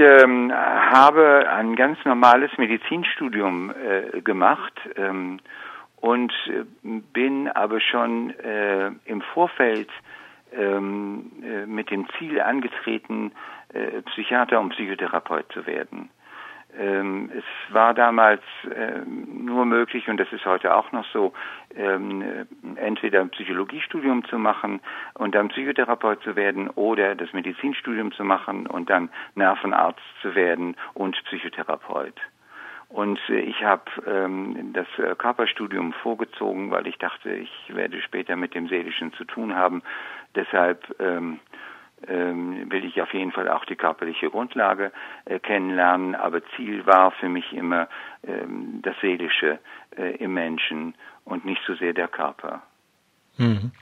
ähm, habe ein ganz normales Medizinstudium äh, gemacht ähm, und äh, bin aber schon äh, im Vorfeld ähm, äh, mit dem Ziel angetreten, äh, Psychiater und Psychotherapeut zu werden. Ähm, es war damals äh, nur möglich, und das ist heute auch noch so, ähm, entweder ein Psychologiestudium zu machen und dann Psychotherapeut zu werden oder das Medizinstudium zu machen und dann Nervenarzt zu werden und Psychotherapeut. Und äh, ich habe ähm, das äh, Körperstudium vorgezogen, weil ich dachte, ich werde später mit dem Seelischen zu tun haben. Deshalb ähm, ähm, will ich auf jeden Fall auch die körperliche Grundlage äh, kennenlernen. Aber Ziel war für mich immer ähm, das Seelische äh, im Menschen und nicht so sehr der Körper. Mhm.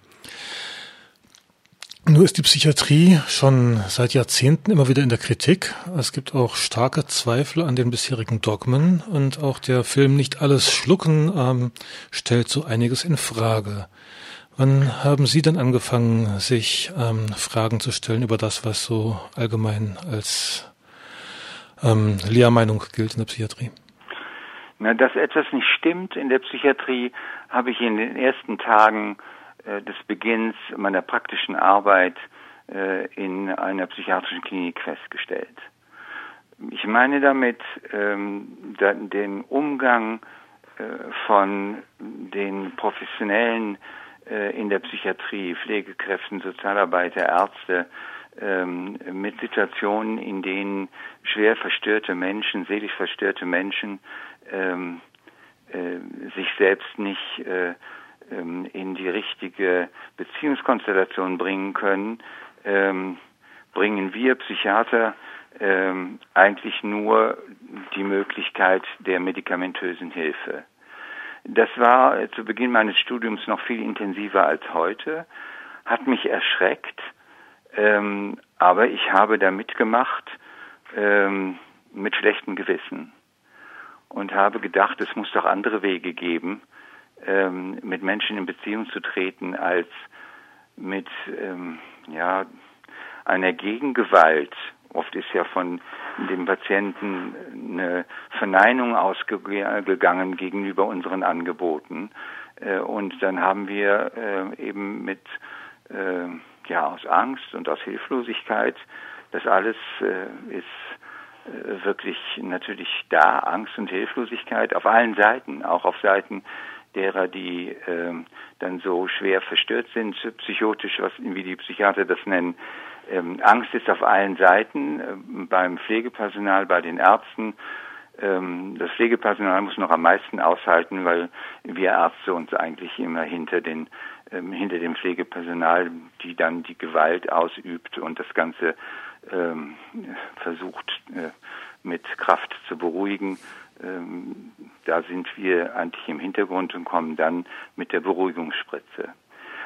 Nur ist die Psychiatrie schon seit Jahrzehnten immer wieder in der Kritik. Es gibt auch starke Zweifel an den bisherigen Dogmen und auch der Film Nicht alles schlucken ähm, stellt so einiges in Frage. Wann haben Sie denn angefangen, sich ähm, Fragen zu stellen über das, was so allgemein als ähm, Lehrmeinung gilt in der Psychiatrie? Na, dass etwas nicht stimmt in der Psychiatrie, habe ich in den ersten Tagen äh, des Beginns meiner praktischen Arbeit äh, in einer psychiatrischen Klinik festgestellt. Ich meine damit ähm, den Umgang äh, von den Professionellen in der Psychiatrie, Pflegekräften, Sozialarbeiter, Ärzte, ähm, mit Situationen, in denen schwer verstörte Menschen, seelisch verstörte Menschen ähm, äh, sich selbst nicht äh, ähm, in die richtige Beziehungskonstellation bringen können, ähm, bringen wir Psychiater ähm, eigentlich nur die Möglichkeit der medikamentösen Hilfe. Das war zu Beginn meines Studiums noch viel intensiver als heute, hat mich erschreckt, ähm, aber ich habe da mitgemacht ähm, mit schlechtem Gewissen und habe gedacht, es muss doch andere Wege geben, ähm, mit Menschen in Beziehung zu treten, als mit ähm, ja, einer Gegengewalt. Oft ist ja von dem Patienten eine Verneinung ausgegangen gegenüber unseren Angeboten. Äh, und dann haben wir äh, eben mit, äh, ja, aus Angst und aus Hilflosigkeit, das alles ist wirklich natürlich da, Angst und Hilflosigkeit auf allen Seiten, auch auf Seiten derer, die dann so schwer verstört sind, psychotisch, wie die Psychiater das nennen. Ähm, Angst ist auf allen Seiten, äh, beim Pflegepersonal, bei den Ärzten. Ähm, das Pflegepersonal muss noch am meisten aushalten, weil wir Ärzte uns eigentlich immer hinter den ähm, hinter dem Pflegepersonal, die dann die Gewalt ausübt und das Ganze ähm, versucht äh, mit Kraft zu beruhigen, ähm, da sind wir eigentlich im Hintergrund und kommen dann mit der Beruhigungsspritze.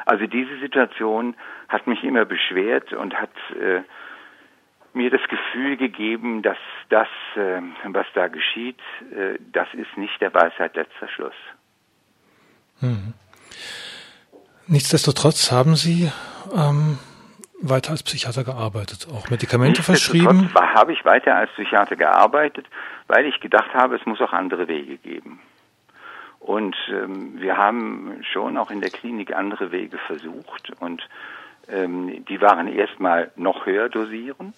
Also diese Situation hat mich immer beschwert und hat äh, mir das Gefühl gegeben, dass das, äh, was da geschieht, äh, das ist nicht der Weisheit letzter Schluss. Hm. Nichtsdestotrotz haben Sie ähm, weiter als Psychiater gearbeitet, auch Medikamente verschrieben? habe ich weiter als Psychiater gearbeitet, weil ich gedacht habe, es muss auch andere Wege geben. Und ähm, wir haben schon auch in der Klinik andere Wege versucht und ähm, die waren erstmal noch höher dosieren.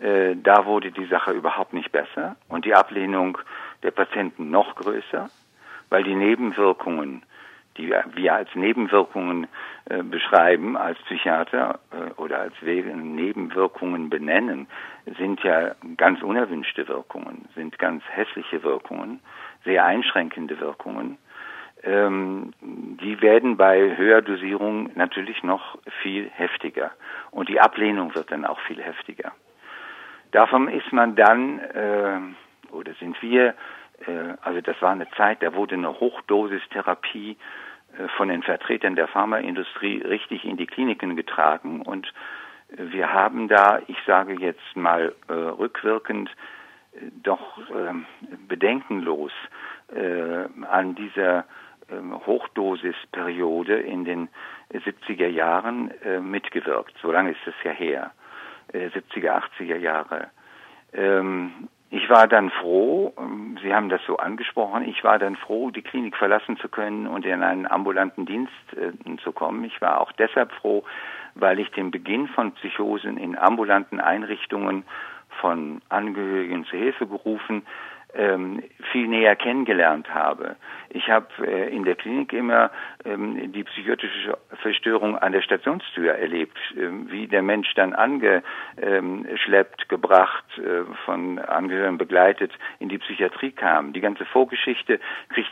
Äh, da wurde die Sache überhaupt nicht besser und die Ablehnung der Patienten noch größer, weil die Nebenwirkungen die wir als Nebenwirkungen äh, beschreiben, als Psychiater äh, oder als Nebenwirkungen benennen, sind ja ganz unerwünschte Wirkungen, sind ganz hässliche Wirkungen, sehr einschränkende Wirkungen. Ähm, die werden bei höherer Dosierung natürlich noch viel heftiger und die Ablehnung wird dann auch viel heftiger. Davon ist man dann, äh, oder sind wir äh, also das war eine Zeit, da wurde eine Hochdosistherapie äh, von den Vertretern der Pharmaindustrie richtig in die Kliniken getragen und wir haben da, ich sage jetzt mal äh, rückwirkend, doch äh, bedenkenlos äh, an dieser ähm, Hochdosisperiode in den 70er Jahren äh, mitgewirkt. So lange ist es ja her, 70er, 80er Jahre. ähm, ich war dann froh, ähm, Sie haben das so angesprochen, ich war dann froh, die Klinik verlassen zu können und in einen ambulanten Dienst äh, zu kommen. Ich war auch deshalb froh, weil ich den Beginn von Psychosen in ambulanten Einrichtungen von Angehörigen zu Hilfe gerufen ähm, viel näher kennengelernt habe. Ich habe äh, in der Klinik immer ähm, die psychotische Verstörung an der Stationstür erlebt, ähm, wie der Mensch dann angeschleppt, gebracht, äh, von Angehörigen begleitet in die Psychiatrie kam. Die ganze Vorgeschichte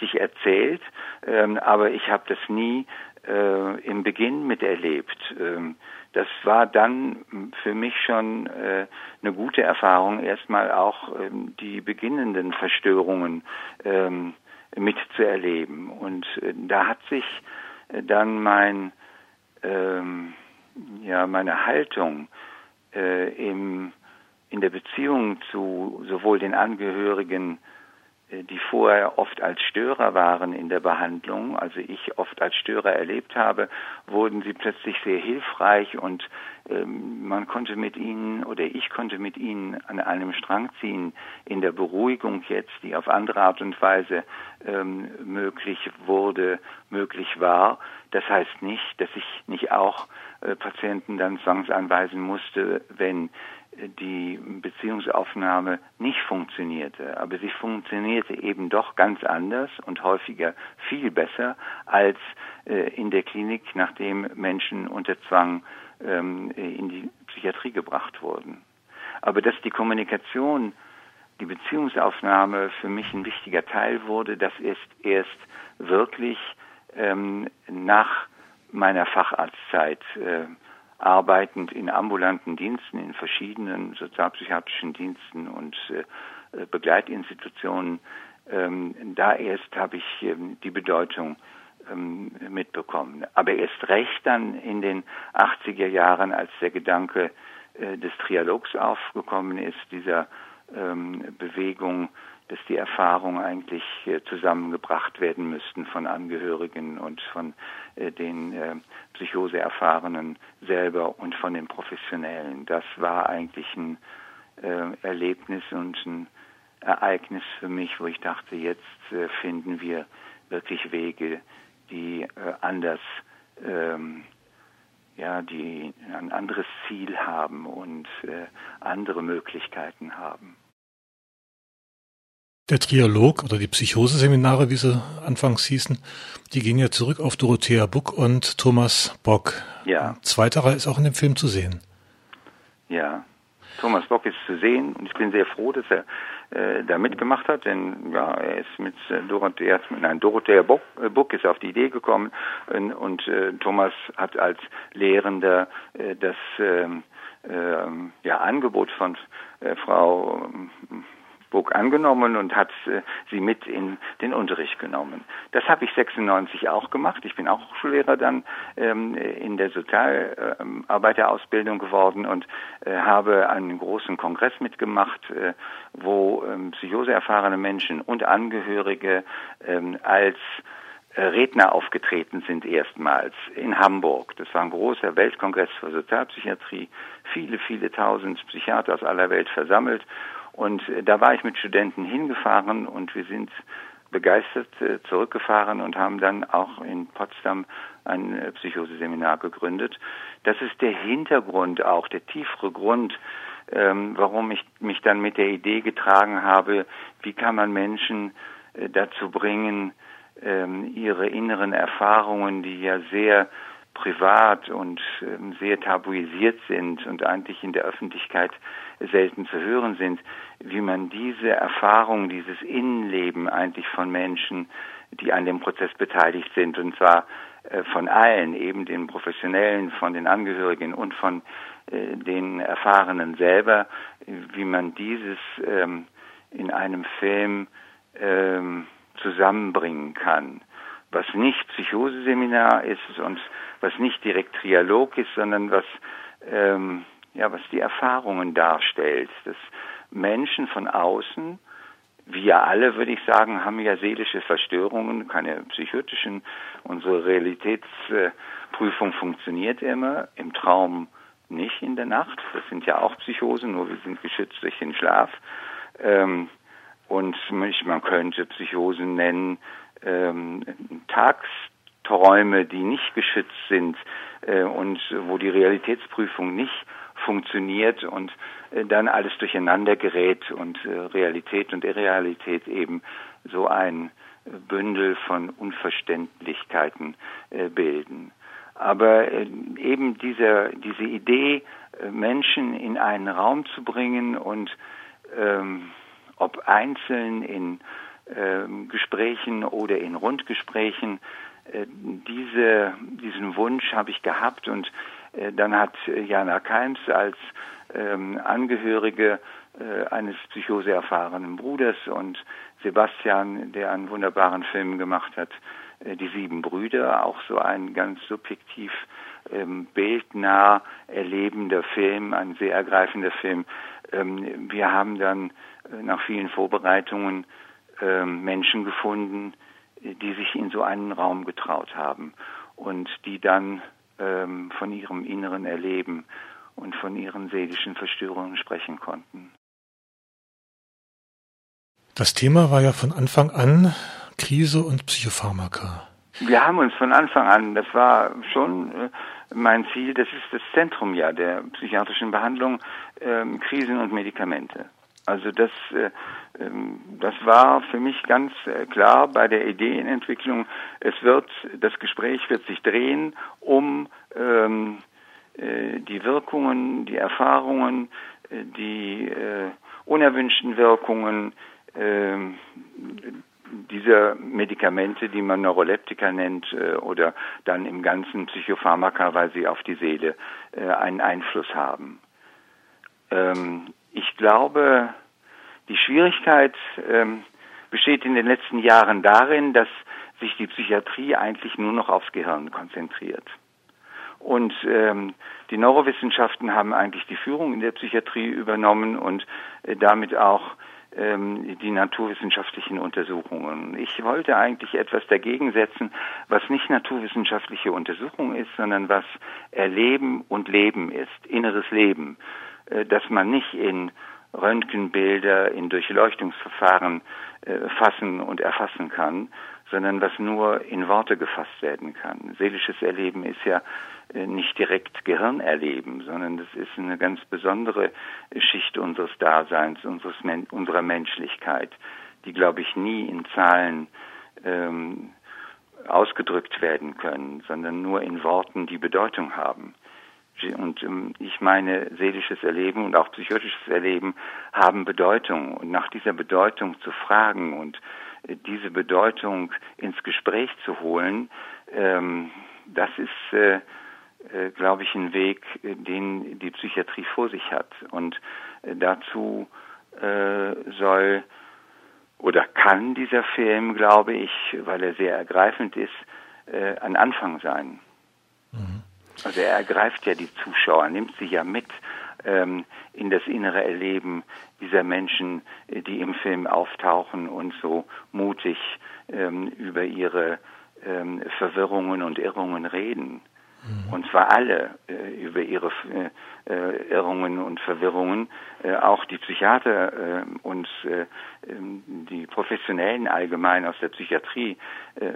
ich erzählt, ähm, aber ich habe das nie äh, im Beginn miterlebt. Ähm, das war dann für mich schon äh, eine gute Erfahrung, erstmal auch ähm, die beginnenden Verstörungen ähm, mitzuerleben. Und äh, da hat sich äh, dann mein, ähm, ja, meine Haltung äh, im, in der Beziehung zu sowohl den Angehörigen die vorher oft als Störer waren in der Behandlung, also ich oft als Störer erlebt habe, wurden sie plötzlich sehr hilfreich und ähm, man konnte mit ihnen oder ich konnte mit ihnen an einem Strang ziehen in der Beruhigung jetzt, die auf andere Art und Weise ähm, möglich wurde, möglich war. Das heißt nicht, dass ich nicht auch äh, Patienten dann zwangsanweisen musste, wenn die Beziehungsaufnahme nicht funktionierte. Aber sie funktionierte eben doch ganz anders und häufiger viel besser als äh, in der Klinik, nachdem Menschen unter Zwang ähm, in die Psychiatrie gebracht wurden. Aber dass die Kommunikation, die Beziehungsaufnahme für mich ein wichtiger Teil wurde, das ist erst wirklich ähm, nach meiner Facharztzeit äh, arbeitend in ambulanten Diensten, in verschiedenen sozialpsychiatrischen Diensten und äh, Begleitinstitutionen. Ähm, da erst habe ich ähm, die Bedeutung ähm, mitbekommen. Aber erst recht dann in den 80er Jahren, als der Gedanke äh, des Trialogs aufgekommen ist, dieser ähm, Bewegung, dass die Erfahrungen eigentlich äh, zusammengebracht werden müssten von Angehörigen und von den äh, Psychoseerfahrenen selber und von den Professionellen. Das war eigentlich ein äh, Erlebnis und ein Ereignis für mich, wo ich dachte, jetzt äh, finden wir wirklich Wege, die äh, anders ähm, ja, die ein anderes Ziel haben und äh, andere Möglichkeiten haben. Der Trialog oder die Psychoseseminare, wie sie anfangs hießen, die gehen ja zurück auf Dorothea Buck und Thomas Bock. Ja. Zweiterer ist auch in dem Film zu sehen. Ja. Thomas Bock ist zu sehen und ich bin sehr froh, dass er äh, da mitgemacht hat, denn ja, er ist mit äh, Dorothea, nein, Dorothea Buck, äh, Buck ist auf die Idee gekommen und, und äh, Thomas hat als Lehrender äh, das äh, äh, ja, Angebot von äh, Frau Burg angenommen und hat äh, sie mit in den Unterricht genommen. Das habe ich 96 auch gemacht. Ich bin auch Hochschullehrer dann ähm, in der Sozialarbeiterausbildung geworden und äh, habe einen großen Kongress mitgemacht, äh, wo ähm, psychoseerfahrene Menschen und Angehörige ähm, als Redner aufgetreten sind erstmals in Hamburg. Das war ein großer Weltkongress für Sozialpsychiatrie, viele, viele tausend Psychiater aus aller Welt versammelt und äh, da war ich mit Studenten hingefahren und wir sind begeistert äh, zurückgefahren und haben dann auch in Potsdam ein äh, Psychoseseminar gegründet. Das ist der Hintergrund, auch der tiefere Grund, ähm, warum ich mich dann mit der Idee getragen habe, wie kann man Menschen dazu bringen, ähm, ihre inneren Erfahrungen, die ja sehr privat und ähm, sehr tabuisiert sind und eigentlich in der Öffentlichkeit selten zu hören sind, wie man diese Erfahrung, dieses Innenleben eigentlich von Menschen, die an dem Prozess beteiligt sind, und zwar äh, von allen, eben den Professionellen, von den Angehörigen und von äh, den Erfahrenen selber, wie man dieses ähm, in einem Film ähm, zusammenbringen kann. Was nicht Psychoseseminar ist und was nicht direkt Trialog ist, sondern was ähm, ja was die Erfahrungen darstellt, dass Menschen von außen wir alle, würde ich sagen, haben ja seelische Verstörungen, keine psychotischen. Unsere Realitätsprüfung funktioniert immer. Im Traum nicht in der Nacht. Das sind ja auch Psychosen, nur wir sind geschützt durch den Schlaf. Ähm, und man könnte Psychosen nennen, ähm, Tagsträume, die nicht geschützt sind äh, und wo die Realitätsprüfung nicht funktioniert und äh, dann alles durcheinander gerät und äh, Realität und Irrealität eben so ein Bündel von Unverständlichkeiten äh, bilden. Aber äh, eben diese, diese Idee, äh, Menschen in einen Raum zu bringen und ähm, ob einzeln in ähm, Gesprächen oder in Rundgesprächen, äh, diese, diesen Wunsch habe ich gehabt und äh, dann hat Jana Keims als ähm, Angehörige äh, eines psychoseerfahrenen Bruders und Sebastian, der einen wunderbaren Film gemacht hat, äh, Die sieben Brüder, auch so ein ganz subjektiv ähm, bildnah erlebender Film, ein sehr ergreifender Film. Ähm, wir haben dann äh, nach vielen Vorbereitungen ähm, Menschen gefunden, die sich in so einen Raum getraut haben und die dann ähm, von ihrem inneren Erleben und von ihren seelischen Verstörungen sprechen konnten. Das Thema war ja von Anfang an Krise und Psychopharmaka. Wir haben uns von Anfang an, das war schon äh, mein Ziel, das ist das Zentrum ja der psychiatrischen Behandlung, ähm, Krisen und Medikamente. Also das, äh, ähm, das war für mich ganz äh, klar bei der Ideenentwicklung. Es wird, das Gespräch wird sich drehen um ähm, äh, die Wirkungen, die Erfahrungen, äh, die äh, unerwünschten Wirkungen, ähm, dieser Medikamente, die man Neuroleptika nennt, äh, oder dann im ganzen Psychopharmaka, weil sie auf die Seele einen Einfluss haben. Ähm, ich glaube, die Schwierigkeit ähm, besteht in den letzten Jahren darin, dass sich die Psychiatrie eigentlich nur noch aufs Gehirn konzentriert. Und ähm, die Neurowissenschaften haben eigentlich die Führung in der Psychiatrie übernommen und äh, damit auch ähm, die naturwissenschaftlichen Untersuchungen. Ich wollte eigentlich etwas dagegen setzen, was nicht naturwissenschaftliche Untersuchung ist, sondern was Erleben und Leben ist, inneres Leben, dass man nicht in Röntgenbilder, in Durchleuchtungsverfahren äh, fassen und erfassen kann, sondern was nur in Worte gefasst werden kann. Seelisches Erleben ist ja äh, nicht direkt Gehirn erleben, sondern das ist eine ganz besondere Schicht unseres Daseins, unseres, unserer Menschlichkeit, die, glaube ich, nie in Zahlen ähm, ausgedrückt werden können, sondern nur in Worten, die Bedeutung haben. Und ähm, ich meine, seelisches Erleben und auch psychotisches Erleben haben Bedeutung. Und nach dieser Bedeutung zu fragen und äh, diese Bedeutung ins Gespräch zu holen, ähm, das ist äh, äh, glaube ich, ein Weg, den die Psychiatrie vor sich hat. Und dazu soll oder kann dieser Film, glaube ich, weil er sehr ergreifend ist, ein Anfang sein. Mhm. Also er ergreift ja die Zuschauer, nimmt sie ja mit ähm, in das innere Erleben dieser Menschen, die im Film auftauchen und so mutig ähm, über ihre ähm, Verwirrungen und Irrungen reden. Mhm. Und zwar alle äh, über ihre äh, äh, Irrungen und Verwirrungen, äh, auch die Psychiater äh, und äh, ähm, die Professionellen allgemein aus der Psychiatrie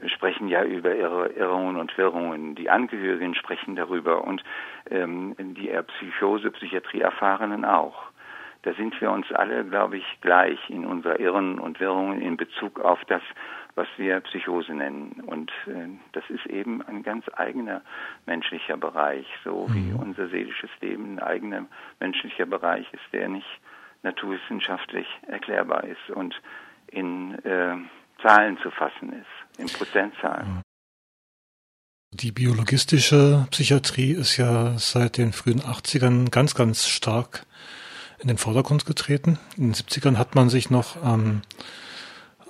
sprechen ja über ihre Irrungen und Wirrungen. Die Angehörigen sprechen darüber und ähm, die Psychose, Psychiatrie Erfahrenen auch. Da sind wir uns alle, glaube ich, gleich in unserer Irren und Wirrungen in Bezug auf das, was wir Psychose nennen. Und äh, das ist eben ein ganz eigener menschlicher Bereich, so wie mhm. unser seelisches Leben ein eigener menschlicher Bereich ist, der nicht naturwissenschaftlich erklärbar ist und in äh, Zahlen zu fassen ist, in Prozentzahlen. Die biologistische Psychiatrie ist ja seit den frühen 80ern ganz, ganz stark in den Vordergrund getreten. In den 70ern hat man sich noch ähm,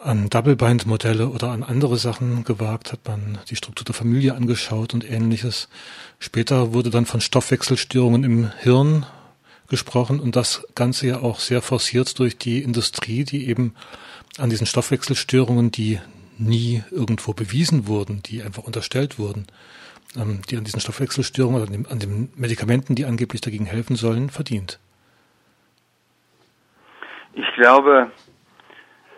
an Double-Bind-Modelle oder an andere Sachen gewagt, hat man die Struktur der Familie angeschaut und ähnliches. Später wurde dann von Stoffwechselstörungen im Hirn gesprochen und das Ganze ja auch sehr forciert durch die Industrie, die eben an diesen Stoffwechselstörungen, die nie irgendwo bewiesen wurden, die einfach unterstellt wurden, ähm, die an diesen Stoffwechselstörungen oder an, den Medikamenten, die angeblich dagegen helfen sollen, verdient? Ich glaube,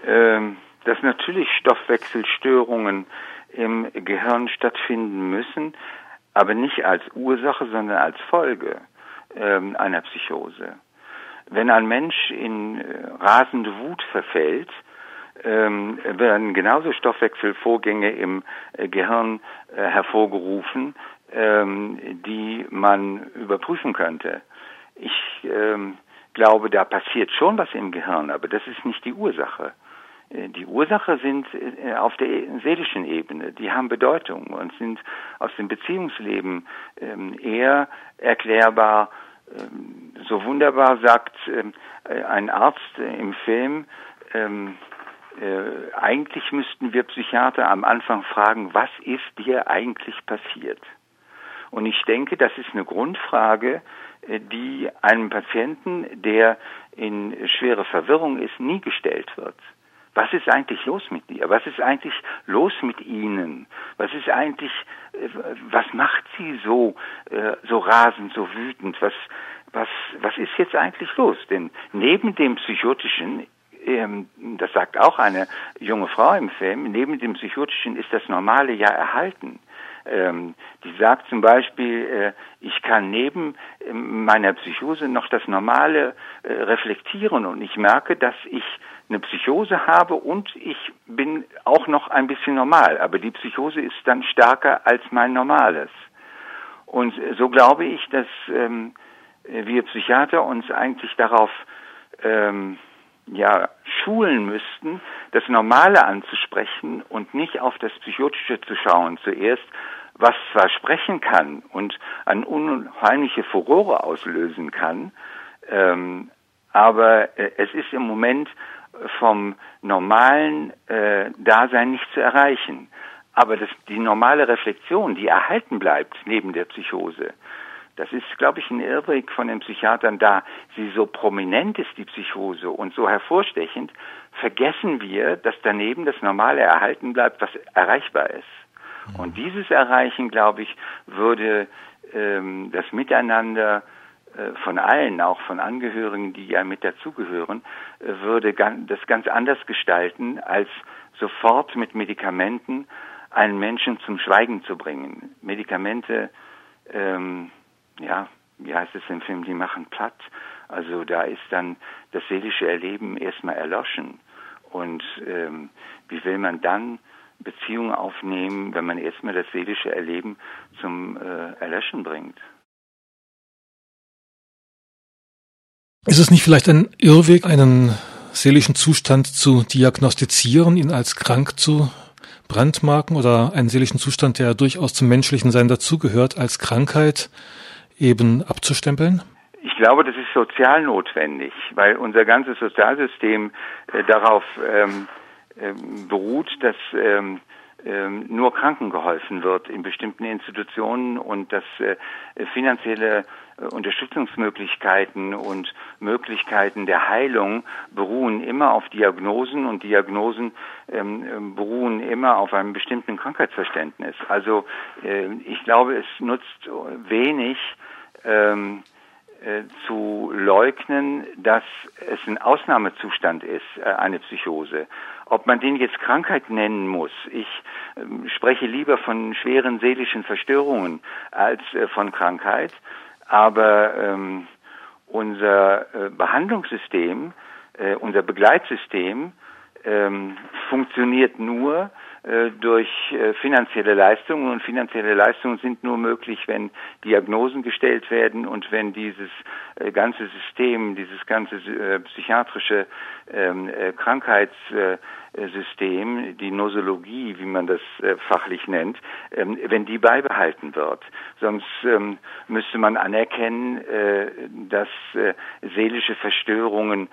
ähm, dass natürlich Stoffwechselstörungen im Gehirn stattfinden müssen, aber nicht als Ursache, sondern als Folge ähm, einer Psychose. Wenn ein Mensch in äh, rasende Wut verfällt, ähm, werden genauso Stoffwechselvorgänge im äh, Gehirn äh, hervorgerufen, ähm, die man überprüfen könnte. Ich ähm, glaube, da passiert schon was im Gehirn, aber das ist nicht die Ursache. Äh, die Ursache sind äh, auf der seelischen Ebene, die haben Bedeutung und sind aus dem Beziehungsleben ähm, eher erklärbar. Ähm, so wunderbar sagt ähm, äh, ein Arzt im Film, eigentlich müssten wir Psychiater am Anfang fragen, was ist dir eigentlich passiert? Und ich denke, das ist eine Grundfrage, die einem Patienten, der in schwere Verwirrung ist, nie gestellt wird was ist eigentlich los mit dir? Was ist eigentlich los mit ihnen? Was ist eigentlich, äh, was macht sie so, äh, so rasend, so wütend? Was, was, was ist jetzt eigentlich los? Denn neben dem psychotischen ähm, das sagt auch eine junge Frau im Film, neben dem Psychotischen ist das Normale ja erhalten. Ähm, die sagt zum Beispiel, äh, ich kann neben meiner Psychose noch das Normale reflektieren und ich merke, dass ich eine Psychose habe und ich bin auch noch ein bisschen normal, aber die Psychose ist dann stärker als mein Normales. Und so glaube ich, dass ähm, wir Psychiater uns eigentlich darauf ähm, ja, schulen müssten, das Normale anzusprechen und nicht auf das Psychotische zu schauen zuerst, was zwar sprechen kann und eine unheimliche Furore auslösen kann, ähm, aber äh, es ist im Moment vom normalen äh, Dasein nicht zu erreichen. Aber das, die normale Reflexion, die erhalten bleibt neben der Psychose, das ist, glaube ich, ein Irrweg von den Psychiatern, da sie so prominent ist, die Psychose, und so hervorstechend, vergessen wir, dass daneben das Normale erhalten bleibt, was erreichbar ist. Mhm. Und dieses Erreichen, glaube ich, würde ähm, das Miteinander von allen, auch von Angehörigen, die ja mit dazugehören, äh, würde das ganz anders gestalten, als sofort mit Medikamenten einen Menschen zum Schweigen zu bringen. Medikamente, ähm, ja, wie heißt es im Film, die machen platt. Also da ist dann das seelische Erleben erstmal erloschen. Und ähm, wie will man dann Beziehungen aufnehmen, wenn man erstmal das seelische Erleben zum äh, Erlöschen bringt? Ist es nicht vielleicht ein Irrweg, einen seelischen Zustand zu diagnostizieren, ihn als krank zu brandmarken oder einen seelischen Zustand, der durchaus zum menschlichen Sein dazugehört, als Krankheit eben abzustempeln? Ich glaube, das ist sozial notwendig, weil unser ganzes Sozialsystem äh, darauf ähm, äh, beruht, dass ähm, ähm, nur Kranken geholfen wird in bestimmten Institutionen und dass äh, finanzielle Unterstützungsmöglichkeiten und Möglichkeiten der Heilung beruhen immer auf Diagnosen und Diagnosen ähm, beruhen immer auf einem bestimmten Krankheitsverständnis. Also äh, ich glaube, es nutzt wenig, ähm, äh, zu leugnen, dass es ein Ausnahmezustand ist, äh, eine Psychose. Ob man den jetzt Krankheit nennen muss, ich äh, spreche lieber von schweren seelischen Verstörungen als äh, von Krankheit, aber ähm, unser äh, Behandlungssystem, unser Begleitsystem ähm, funktioniert nur, äh, durch äh, finanzielle Leistungen und finanzielle Leistungen sind nur möglich, wenn Diagnosen gestellt werden und wenn dieses äh, ganze System, dieses ganze psychiatrische ähm, Krankheitssystem, die Nosologie, wie man das fachlich nennt, ähm, wenn die beibehalten wird. Sonst ähm, müsste man anerkennen, dass seelische Verstörungen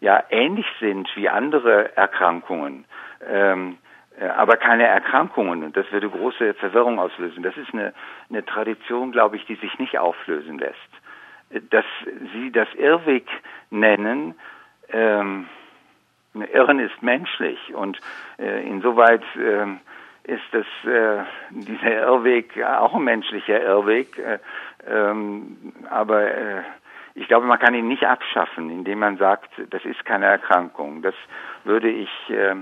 ja ähnlich sind wie andere Erkrankungen. Ähm, äh, aber keine Erkrankungen und das würde große Verwirrung auslösen. Das ist eine, eine Tradition, glaube ich, die sich nicht auflösen lässt. Äh, dass Sie das Irrweg nennen, ähm, Irren ist menschlich und äh, insoweit ähm, ist das äh, dieser Irrweg auch ein menschlicher Irrweg, äh, ähm, aber äh, ich glaube, man kann ihn nicht abschaffen, indem man sagt, das ist keine Erkrankung. Das würde ich äh,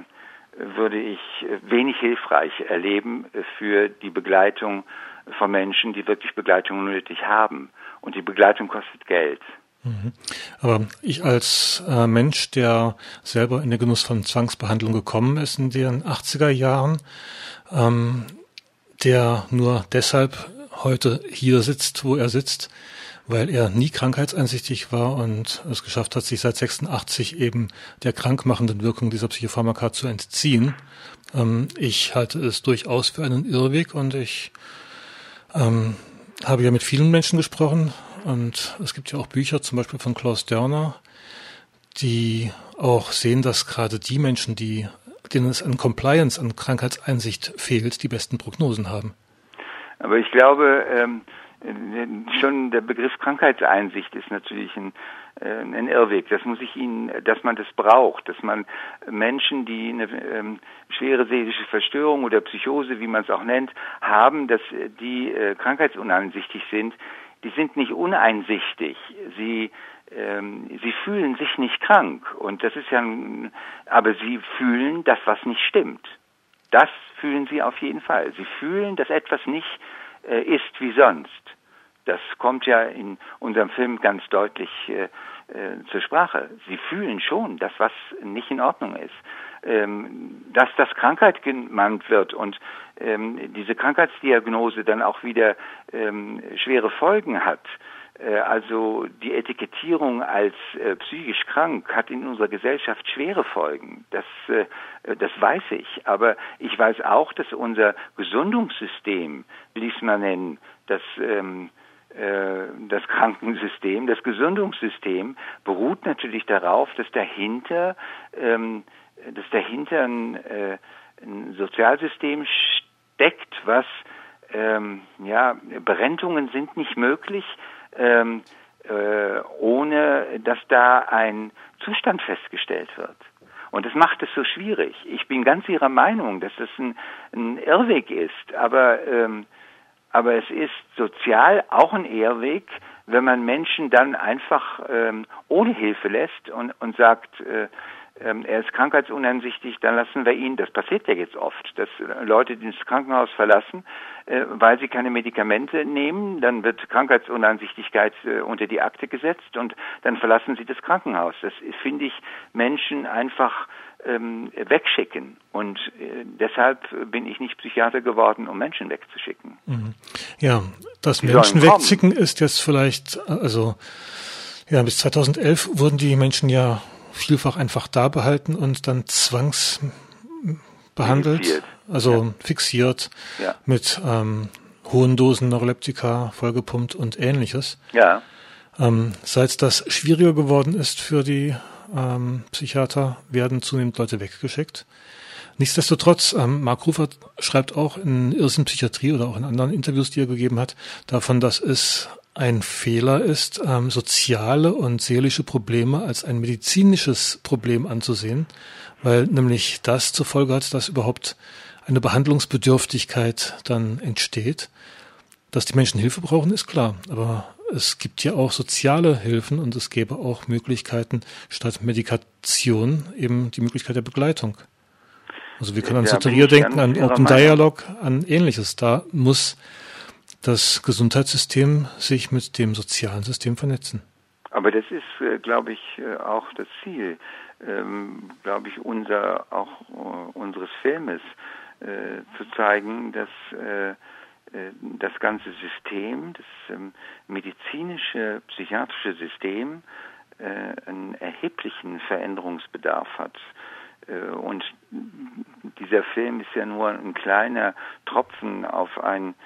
würde ich wenig hilfreich erleben für die Begleitung von Menschen, die wirklich Begleitung nötig haben. Und die Begleitung kostet Geld. Mhm. Aber ich als äh, Mensch, der selber in den Genuss von Zwangsbehandlung gekommen ist in den 80er Jahren, ähm, der nur deshalb heute hier sitzt, wo er sitzt, weil er nie krankheitseinsichtig war und es geschafft hat, sich seit 86 eben der krankmachenden Wirkung dieser Psychopharmaka zu entziehen. Ähm, ich halte es durchaus für einen Irrweg und ich ähm, habe ja mit vielen Menschen gesprochen und es gibt ja auch Bücher, zum Beispiel von Klaus Dörner, die auch sehen, dass gerade die Menschen, die, denen es an Compliance, an Krankheitseinsicht fehlt, die besten Prognosen haben. Aber ich glaube, ähm, schon der Begriff Krankheitseinsicht ist natürlich ein, äh, ein Irrweg. Das muss ich Ihnen, dass man das braucht, dass man Menschen, die eine ähm, schwere seelische Verstörung oder Psychose, wie man es auch nennt, haben, dass die äh, krankheitsuneinsichtig sind, die sind nicht uneinsichtig. Sie ähm, sie fühlen sich nicht krank und das ist ja, ein, aber sie fühlen das, was nicht stimmt. Das fühlen sie auf jeden Fall. Sie fühlen, dass etwas nicht äh, ist wie sonst. Das kommt ja in unserem Film ganz deutlich äh, äh, zur Sprache. Sie fühlen schon, dass was nicht in Ordnung ist. Ähm, dass das Krankheit genannt wird und ähm, diese Krankheitsdiagnose dann auch wieder ähm, schwere Folgen hat. Äh, also die Etikettierung als äh, psychisch krank hat in unserer Gesellschaft schwere Folgen. Das, äh, das weiß ich. Aber ich weiß auch, dass unser Gesundungssystem, will ich es mal nennen, das ähm, äh, das Krankensystem, das Gesundungssystem beruht natürlich darauf, dass dahinter, ähm, dass dahinter ein, ein Sozialsystem steckt, was ähm, ja Berentungen sind nicht möglich, ähm, äh, ohne dass da ein Zustand festgestellt wird. Und das macht es so schwierig. Ich bin ganz Ihrer Meinung, dass das ein, ein Irrweg ist, aber ähm, aber es ist sozial auch ein Ehrweg, wenn man Menschen dann einfach ähm, ohne Hilfe lässt und, und sagt, äh, ähm, er ist krankheitsuneinsichtig, dann lassen wir ihn. Das passiert ja jetzt oft, dass Leute das Krankenhaus verlassen, äh, weil sie keine Medikamente nehmen. Dann wird Krankheitsuneinsichtigkeit äh, unter die Akte gesetzt und dann verlassen sie das Krankenhaus. Das finde ich Menschen einfach ähm, wegschicken. Und äh, deshalb bin ich nicht Psychiater geworden, um Menschen wegzuschicken. Mhm. Ja, das Menschen wegschicken ist jetzt vielleicht, also ja, bis 2011 wurden die Menschen ja vielfach einfach da behalten und dann zwangsbehandelt, fixiert. also ja. fixiert ja. mit ähm, hohen Dosen Neuroleptika, vollgepumpt und ähnliches. Ja. Ähm, seit das schwieriger geworden ist für die ähm, Psychiater, werden zunehmend Leute weggeschickt. Nichtsdestotrotz, ähm, Mark Rufer schreibt auch in Irrsinn Psychiatrie oder auch in anderen Interviews, die er gegeben hat, davon, dass es ein Fehler ist, ähm, soziale und seelische Probleme als ein medizinisches Problem anzusehen, weil nämlich das zur Folge hat, dass überhaupt eine Behandlungsbedürftigkeit dann entsteht. Dass die Menschen Hilfe brauchen, ist klar, aber es gibt ja auch soziale Hilfen und es gäbe auch Möglichkeiten statt Medikation eben die Möglichkeit der Begleitung. Also wir können an Soteria denken, an Open Dialog, an ähnliches. Da muss das Gesundheitssystem sich mit dem sozialen System vernetzen. Aber das ist, äh, glaube ich, äh, auch das Ziel, ähm, glaube ich, unser auch äh, unseres Filmes zu zeigen, dass das ganze System, das ähm, medizinische, psychiatrische System einen erheblichen Veränderungsbedarf hat. Und dieser Film ist ja nur ein kleiner Tropfen auf ein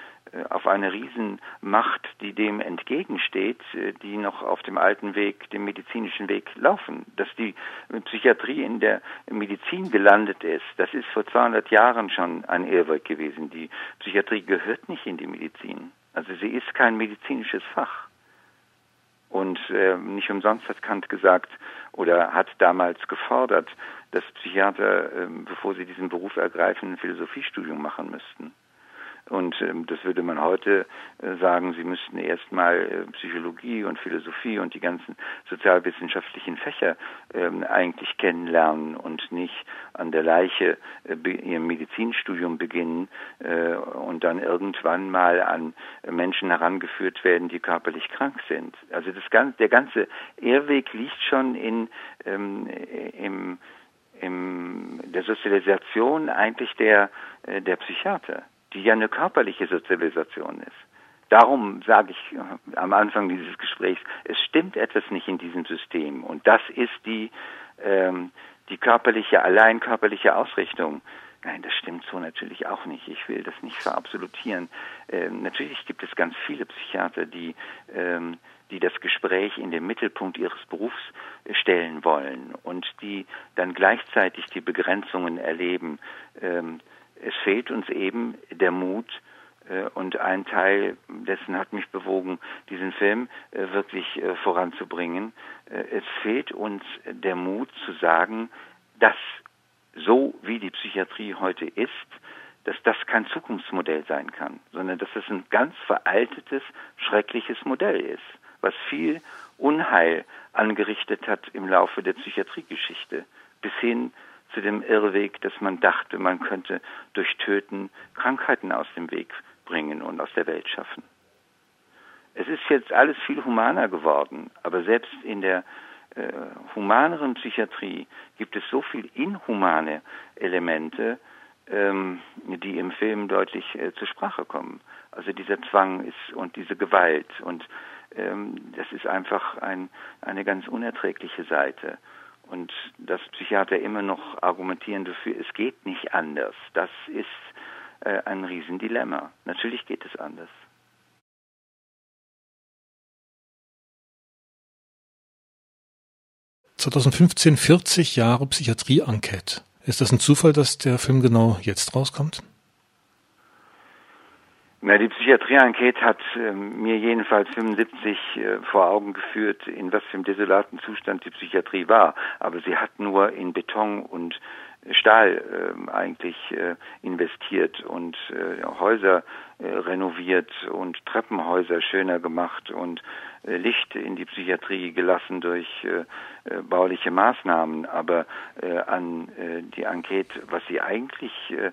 auf eine Riesenmacht, die dem entgegensteht, äh, die noch auf dem alten Weg, dem medizinischen Weg laufen. Dass die Psychiatrie in der Medizin gelandet ist, das ist vor 200 Jahren schon ein Irrweg gewesen. Die Psychiatrie gehört nicht in die Medizin. Also sie ist kein medizinisches Fach. Und äh, nicht umsonst hat Kant gesagt, oder hat damals gefordert, dass Psychiater, ähm, bevor sie diesen Beruf ergreifen, ein Philosophiestudium machen müssten. Und ähm, das würde man heute äh, sagen, sie müssten erstmal äh, Psychologie und Philosophie und die ganzen sozialwissenschaftlichen Fächer ähm, eigentlich kennenlernen und nicht an der Leiche äh, ihr Medizinstudium beginnen äh, und dann irgendwann mal an Menschen herangeführt werden, die körperlich krank sind. Also das ganze, der ganze Irrweg liegt schon in ähm, im, im der Sozialisation eigentlich der äh, der Psychiater die ja eine körperliche Sozialisation ist. Darum sage ich äh, am Anfang dieses Gesprächs, es stimmt etwas nicht in diesem System. Und das ist die, ähm, die körperliche, allein körperliche Ausrichtung. Nein, das stimmt so natürlich auch nicht. Ich will das nicht verabsolutieren. Ähm, natürlich gibt es ganz viele Psychiater, die, ähm, die das Gespräch in den Mittelpunkt ihres Berufs stellen wollen und die dann gleichzeitig die Begrenzungen erleben. Ähm, es fehlt uns eben der Mut, äh, und ein Teil dessen hat mich bewogen, diesen Film äh, wirklich äh, voranzubringen. Es fehlt uns der Mut zu sagen, dass so wie die Psychiatrie heute ist, dass das kein Zukunftsmodell sein kann, sondern dass es ein ganz veraltetes, schreckliches Modell ist, was viel Unheil angerichtet hat im Laufe der Psychiatriegeschichte, bis hin zu dem Irrweg, dass man dachte, man könnte durch Töten Krankheiten aus dem Weg bringen und aus der Welt schaffen. Es ist jetzt alles viel humaner geworden, aber selbst in der äh, humaneren Psychiatrie gibt es so viel inhumane Elemente, ähm, die im Film deutlich äh, zur Sprache kommen. Also dieser Zwang ist und diese Gewalt und ähm, das ist einfach ein, eine ganz unerträgliche Seite. Und dass Psychiater immer noch argumentieren dafür, es geht nicht anders, das ist äh, ein Riesendilemma. Natürlich geht es anders. ...2015 40 Jahre Psychiatrie-Enquete. Ist das ein Zufall, dass der Film genau jetzt rauskommt? Na, die Psychiatrie-Enquete hat äh, mir jedenfalls 75 äh, vor Augen geführt, in was für einem desolaten Zustand die Psychiatrie war. Aber sie hat nur in Beton und Stahl äh, eigentlich äh, investiert und äh, Häuser äh, renoviert und Treppenhäuser schöner gemacht und äh, Licht in die Psychiatrie gelassen durch äh, äh, bauliche Maßnahmen. Aber äh, an äh, die Enquete, was sie eigentlich äh,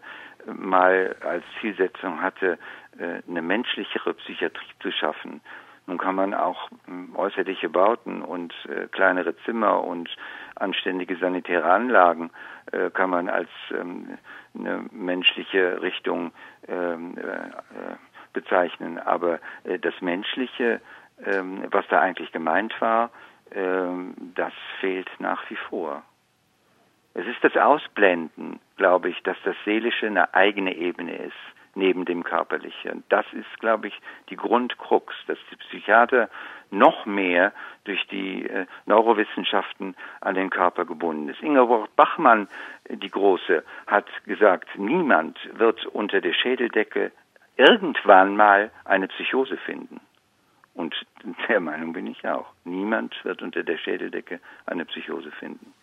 mal als Zielsetzung hatte, äh, eine menschlichere Psychiatrie zu schaffen. Nun kann man auch hm, äußerliche Bauten und äh, kleinere Zimmer und anständige sanitäre Anlagen äh, kann man als ähm, eine menschliche Richtung ähm, äh, äh bezeichnen. Aber das Menschliche, ähm, was da eigentlich gemeint war, das fehlt nach wie vor. Es ist das Ausblenden, glaube ich, dass das Seelische eine eigene Ebene ist, neben dem Körperlichen. Das ist, glaube ich, die Grundkrux, dass die Psychiater noch mehr durch die äh, Neurowissenschaften an den Körper gebunden ist. Ingeborg Bachmann, die Große, hat gesagt, niemand wird unter der Schädeldecke irgendwann mal eine Psychose finden. Und der Meinung bin ich auch. Niemand wird unter der Schädeldecke eine Psychose finden.